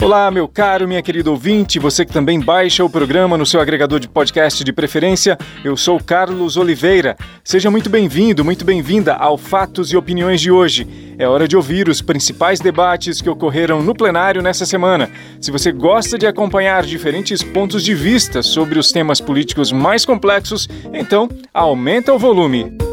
Olá, meu caro, minha querida ouvinte, você que também baixa o programa no seu agregador de podcast de preferência, eu sou Carlos Oliveira. Seja muito bem-vindo, muito bem-vinda ao Fatos e Opiniões de hoje. É hora de ouvir os principais debates que ocorreram no plenário nessa semana. Se você gosta de acompanhar diferentes pontos de vista sobre os temas políticos mais complexos, então aumenta o volume.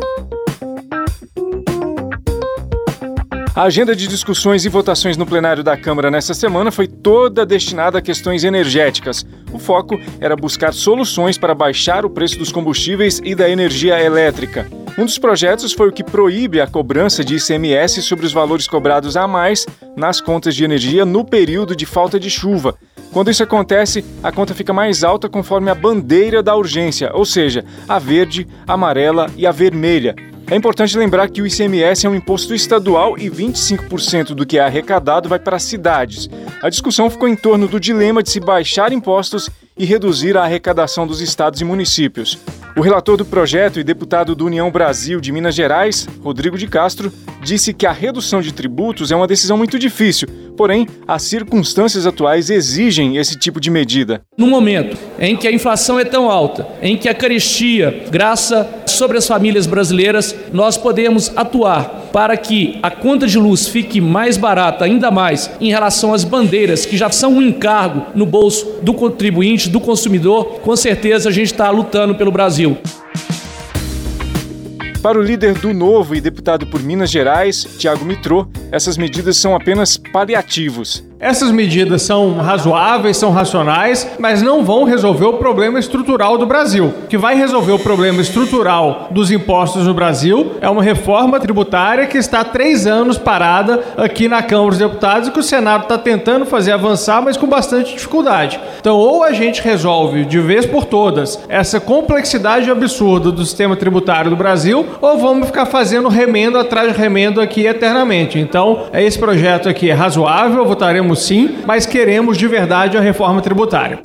A agenda de discussões e votações no plenário da Câmara nesta semana foi toda destinada a questões energéticas. O foco era buscar soluções para baixar o preço dos combustíveis e da energia elétrica. Um dos projetos foi o que proíbe a cobrança de ICMS sobre os valores cobrados a mais nas contas de energia no período de falta de chuva. Quando isso acontece, a conta fica mais alta conforme a bandeira da urgência, ou seja, a verde, a amarela e a vermelha. É importante lembrar que o ICMS é um imposto estadual e 25% do que é arrecadado vai para as cidades. A discussão ficou em torno do dilema de se baixar impostos e reduzir a arrecadação dos estados e municípios. O relator do projeto e deputado do União Brasil de Minas Gerais, Rodrigo de Castro, disse que a redução de tributos é uma decisão muito difícil, porém, as circunstâncias atuais exigem esse tipo de medida. No momento em que a inflação é tão alta, em que a carestia graça sobre as famílias brasileiras, nós podemos atuar para que a conta de luz fique mais barata, ainda mais em relação às bandeiras, que já são um encargo no bolso do contribuinte, do consumidor, com certeza a gente está lutando pelo Brasil. Para o líder do Novo e deputado por Minas Gerais, Tiago Mitrô, essas medidas são apenas paliativos. Essas medidas são razoáveis, são racionais, mas não vão resolver o problema estrutural do Brasil. O que vai resolver o problema estrutural dos impostos no Brasil é uma reforma tributária que está há três anos parada aqui na Câmara dos Deputados e que o Senado está tentando fazer avançar, mas com bastante dificuldade. Então, ou a gente resolve de vez por todas essa complexidade absurda do sistema tributário do Brasil, ou vamos ficar fazendo remendo atrás de remendo aqui eternamente. Então, esse projeto aqui é razoável, votaremos sim, mas queremos de verdade a reforma tributária.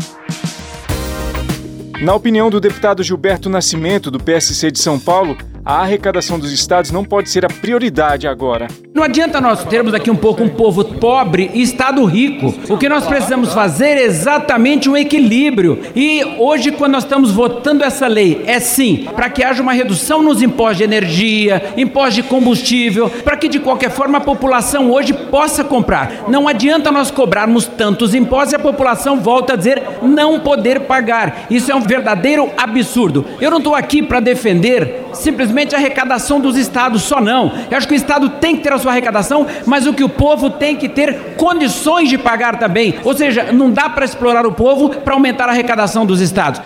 Na opinião do deputado Gilberto Nascimento, do PSC de São Paulo, a arrecadação dos estados não pode ser a prioridade agora. Não adianta nós termos aqui um pouco um povo pobre e estado rico. O que nós precisamos fazer é exatamente um equilíbrio. E hoje, quando nós estamos votando essa lei, é sim para que haja uma redução nos impostos de energia, impostos de combustível, para que de qualquer forma a população hoje possa comprar. Não adianta nós cobrarmos tantos impostos e a população volta a dizer não poder pagar. Isso é um verdadeiro absurdo. Eu não estou aqui para defender simplesmente a arrecadação dos estados só não. Eu acho que o estado tem que ter a sua arrecadação, mas o que o povo tem que ter condições de pagar também. Ou seja, não dá para explorar o povo para aumentar a arrecadação dos estados.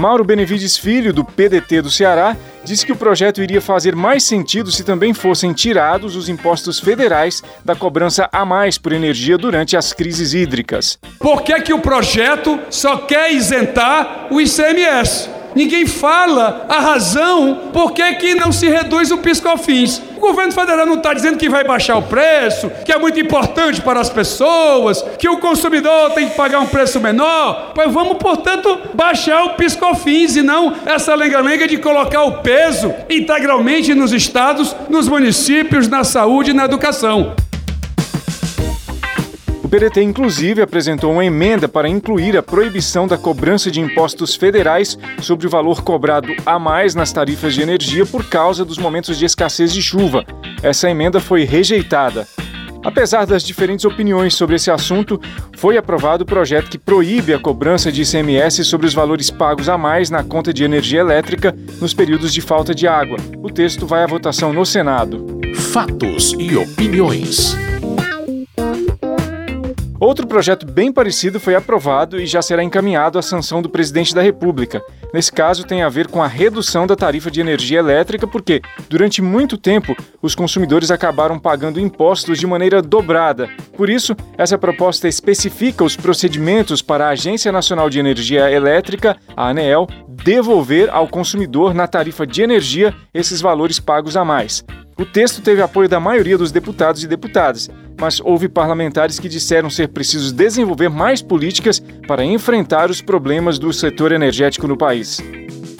Mauro Benevides Filho, do PDT do Ceará, disse que o projeto iria fazer mais sentido se também fossem tirados os impostos federais da cobrança a mais por energia durante as crises hídricas. Por que, que o projeto só quer isentar o ICMS? Ninguém fala a razão por que, que não se reduz o piscofins. O governo federal não está dizendo que vai baixar o preço, que é muito importante para as pessoas, que o consumidor tem que pagar um preço menor. Pois vamos, portanto, baixar o piscofins e não essa lenga-lenga de colocar o peso integralmente nos estados, nos municípios, na saúde e na educação. PDT, inclusive, apresentou uma emenda para incluir a proibição da cobrança de impostos federais sobre o valor cobrado a mais nas tarifas de energia por causa dos momentos de escassez de chuva. Essa emenda foi rejeitada. Apesar das diferentes opiniões sobre esse assunto, foi aprovado o projeto que proíbe a cobrança de ICMS sobre os valores pagos a mais na conta de energia elétrica nos períodos de falta de água. O texto vai à votação no Senado. Fatos e opiniões. Outro projeto bem parecido foi aprovado e já será encaminhado à sanção do presidente da República. Nesse caso, tem a ver com a redução da tarifa de energia elétrica, porque, durante muito tempo, os consumidores acabaram pagando impostos de maneira dobrada. Por isso, essa proposta especifica os procedimentos para a Agência Nacional de Energia Elétrica, a ANEEL, devolver ao consumidor na tarifa de energia esses valores pagos a mais. O texto teve apoio da maioria dos deputados e deputadas. Mas houve parlamentares que disseram ser preciso desenvolver mais políticas para enfrentar os problemas do setor energético no país.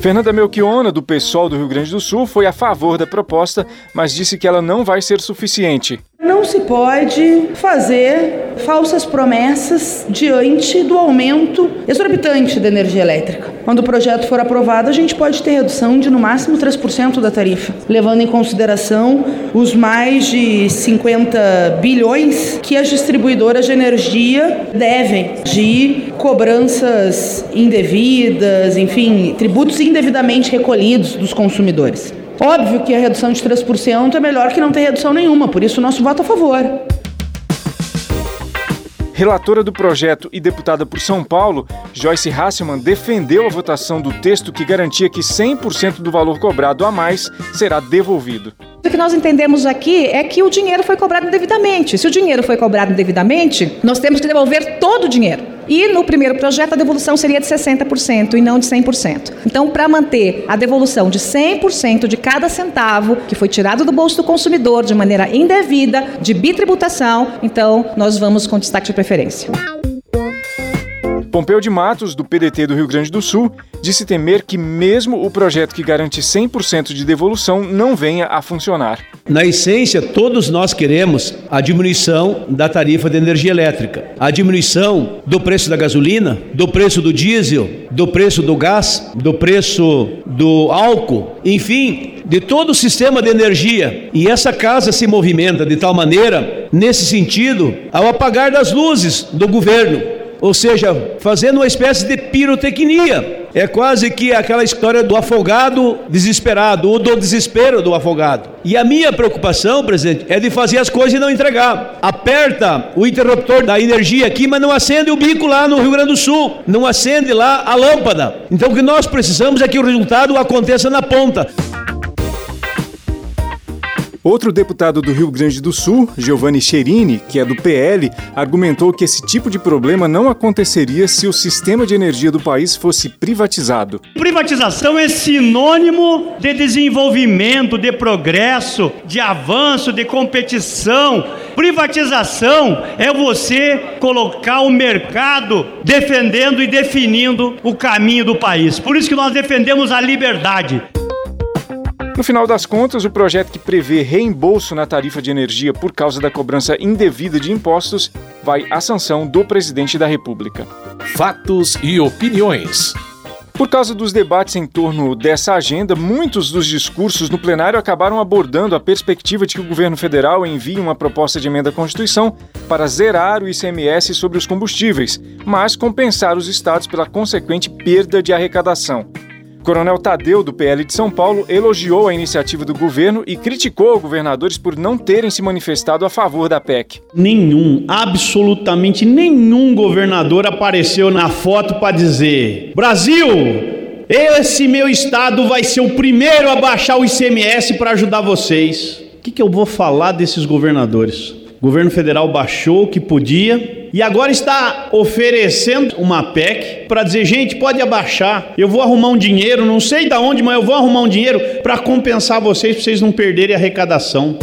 Fernanda Melchiona, do PSOL do Rio Grande do Sul, foi a favor da proposta, mas disse que ela não vai ser suficiente. Não se pode fazer falsas promessas diante do aumento exorbitante da energia elétrica. Quando o projeto for aprovado, a gente pode ter redução de no máximo 3% da tarifa, levando em consideração os mais de 50 bilhões que as distribuidoras de energia devem de cobranças indevidas, enfim, tributos indevidamente recolhidos dos consumidores. Óbvio que a redução de 3% é melhor que não ter redução nenhuma, por isso nosso voto a favor. Relatora do projeto e deputada por São Paulo, Joyce Hasselman defendeu a votação do texto que garantia que 100% do valor cobrado a mais será devolvido. O que nós entendemos aqui é que o dinheiro foi cobrado indevidamente. Se o dinheiro foi cobrado indevidamente, nós temos que devolver todo o dinheiro. E no primeiro projeto a devolução seria de 60% e não de 100%. Então, para manter a devolução de 100% de cada centavo que foi tirado do bolso do consumidor de maneira indevida, de bitributação, então nós vamos com destaque de preferência. Pompeu de Matos, do PDT do Rio Grande do Sul, disse temer que mesmo o projeto que garante 100% de devolução não venha a funcionar. Na essência, todos nós queremos a diminuição da tarifa de energia elétrica, a diminuição do preço da gasolina, do preço do diesel, do preço do gás, do preço do álcool, enfim, de todo o sistema de energia. E essa casa se movimenta de tal maneira, nesse sentido, ao apagar das luzes do governo ou seja, fazendo uma espécie de pirotecnia. É quase que aquela história do afogado desesperado, ou do desespero do afogado. E a minha preocupação, presidente, é de fazer as coisas e não entregar. Aperta o interruptor da energia aqui, mas não acende o bico lá no Rio Grande do Sul, não acende lá a lâmpada. Então o que nós precisamos é que o resultado aconteça na ponta. Outro deputado do Rio Grande do Sul, Giovanni Cherini, que é do PL, argumentou que esse tipo de problema não aconteceria se o sistema de energia do país fosse privatizado. Privatização é sinônimo de desenvolvimento, de progresso, de avanço, de competição. Privatização é você colocar o mercado defendendo e definindo o caminho do país. Por isso que nós defendemos a liberdade. No final das contas, o projeto que prevê reembolso na tarifa de energia por causa da cobrança indevida de impostos vai à sanção do presidente da República. Fatos e opiniões. Por causa dos debates em torno dessa agenda, muitos dos discursos no plenário acabaram abordando a perspectiva de que o governo federal envie uma proposta de emenda à Constituição para zerar o ICMS sobre os combustíveis, mas compensar os estados pela consequente perda de arrecadação. Coronel Tadeu, do PL de São Paulo, elogiou a iniciativa do governo e criticou governadores por não terem se manifestado a favor da PEC. Nenhum, absolutamente nenhum governador apareceu na foto para dizer: Brasil, esse meu estado vai ser o primeiro a baixar o ICMS para ajudar vocês. O que, que eu vou falar desses governadores? O governo federal baixou o que podia e agora está oferecendo uma PEC para dizer, gente, pode abaixar. Eu vou arrumar um dinheiro, não sei de onde, mas eu vou arrumar um dinheiro para compensar vocês, para vocês não perderem a arrecadação.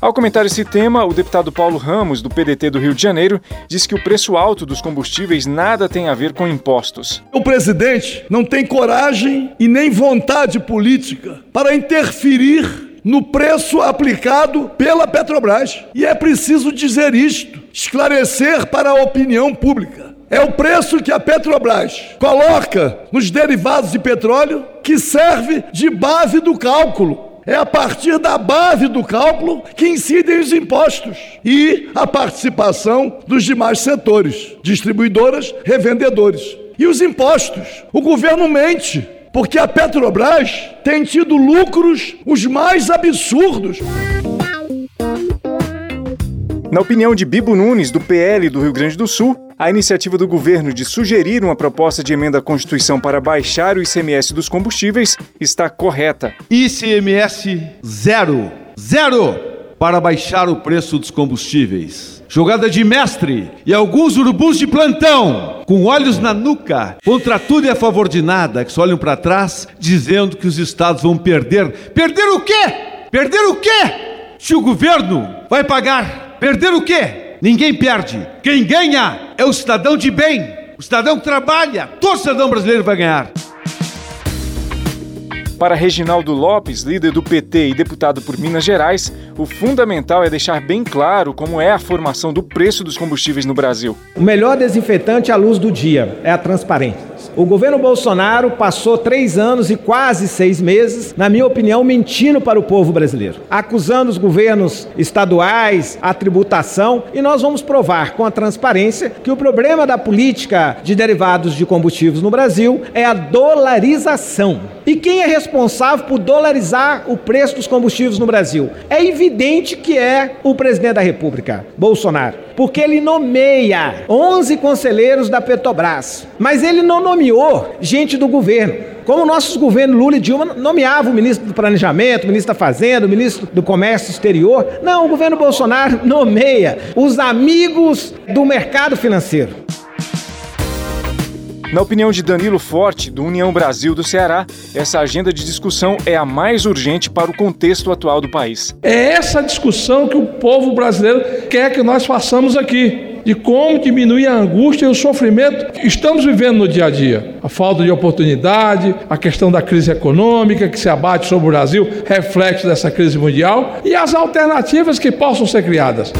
Ao comentar esse tema, o deputado Paulo Ramos, do PDT do Rio de Janeiro, disse que o preço alto dos combustíveis nada tem a ver com impostos. O presidente não tem coragem e nem vontade política para interferir no preço aplicado pela Petrobras. E é preciso dizer isto, esclarecer para a opinião pública. É o preço que a Petrobras coloca nos derivados de petróleo que serve de base do cálculo. É a partir da base do cálculo que incidem os impostos e a participação dos demais setores, distribuidoras, revendedores. E os impostos? O governo mente porque a Petrobras tem tido lucros os mais absurdos. Na opinião de Bibo Nunes, do PL do Rio Grande do Sul, a iniciativa do governo de sugerir uma proposta de emenda à Constituição para baixar o ICMS dos combustíveis está correta. ICMS zero. Zero para baixar o preço dos combustíveis jogada de mestre e alguns urubus de plantão, com olhos na nuca, contra tudo e a favor de nada, que só olham para trás, dizendo que os estados vão perder. Perder o quê? Perder o quê? Se o governo vai pagar Perder o quê? Ninguém perde. Quem ganha é o cidadão de bem, o cidadão que trabalha. Todo cidadão brasileiro vai ganhar. Para Reginaldo Lopes, líder do PT e deputado por Minas Gerais, o fundamental é deixar bem claro como é a formação do preço dos combustíveis no Brasil. O melhor desinfetante à luz do dia é a transparência. O governo Bolsonaro passou três anos e quase seis meses, na minha opinião, mentindo para o povo brasileiro, acusando os governos estaduais, a tributação, e nós vamos provar com a transparência que o problema da política de derivados de combustíveis no Brasil é a dolarização. E quem é responsável por dolarizar o preço dos combustíveis no Brasil? É evidente que é o presidente da República, Bolsonaro, porque ele nomeia 11 conselheiros da Petrobras, mas ele não nomeou gente do governo. Como nossos governos Lula e Dilma nomeavam o ministro do Planejamento, o ministro da Fazenda, o ministro do Comércio Exterior. Não, o governo Bolsonaro nomeia os amigos do mercado financeiro. Na opinião de Danilo Forte, do União Brasil do Ceará, essa agenda de discussão é a mais urgente para o contexto atual do país. É essa discussão que o povo brasileiro quer que nós façamos aqui. De como diminuir a angústia e o sofrimento que estamos vivendo no dia a dia. A falta de oportunidade, a questão da crise econômica que se abate sobre o Brasil, reflexo dessa crise mundial, e as alternativas que possam ser criadas.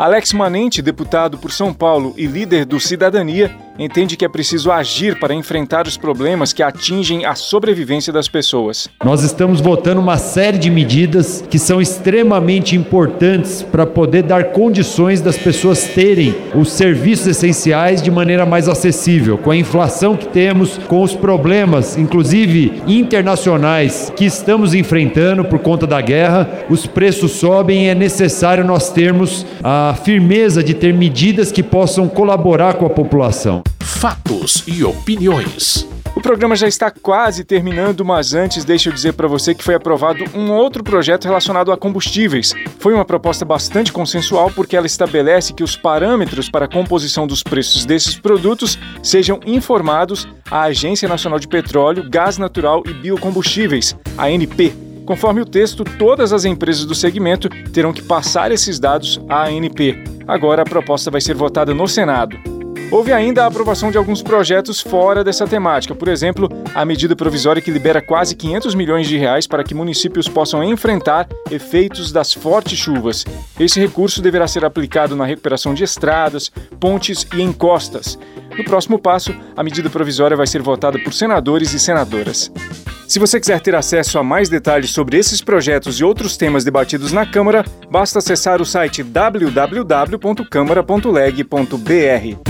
Alex Manente, deputado por São Paulo e líder do Cidadania, entende que é preciso agir para enfrentar os problemas que atingem a sobrevivência das pessoas. Nós estamos votando uma série de medidas que são extremamente importantes para poder dar condições das pessoas terem os serviços essenciais de maneira mais acessível. Com a inflação que temos, com os problemas, inclusive internacionais, que estamos enfrentando por conta da guerra, os preços sobem e é necessário nós termos a firmeza de ter medidas que possam colaborar com a população. Fatos e opiniões. O programa já está quase terminando, mas antes deixa eu dizer para você que foi aprovado um outro projeto relacionado a combustíveis. Foi uma proposta bastante consensual porque ela estabelece que os parâmetros para a composição dos preços desses produtos sejam informados à Agência Nacional de Petróleo, Gás Natural e Biocombustíveis, ANP. Conforme o texto, todas as empresas do segmento terão que passar esses dados à ANP. Agora a proposta vai ser votada no Senado. Houve ainda a aprovação de alguns projetos fora dessa temática, por exemplo, a medida provisória que libera quase 500 milhões de reais para que municípios possam enfrentar efeitos das fortes chuvas. Esse recurso deverá ser aplicado na recuperação de estradas, pontes e encostas. No próximo passo, a medida provisória vai ser votada por senadores e senadoras. Se você quiser ter acesso a mais detalhes sobre esses projetos e outros temas debatidos na Câmara, basta acessar o site www.câmara.leg.br.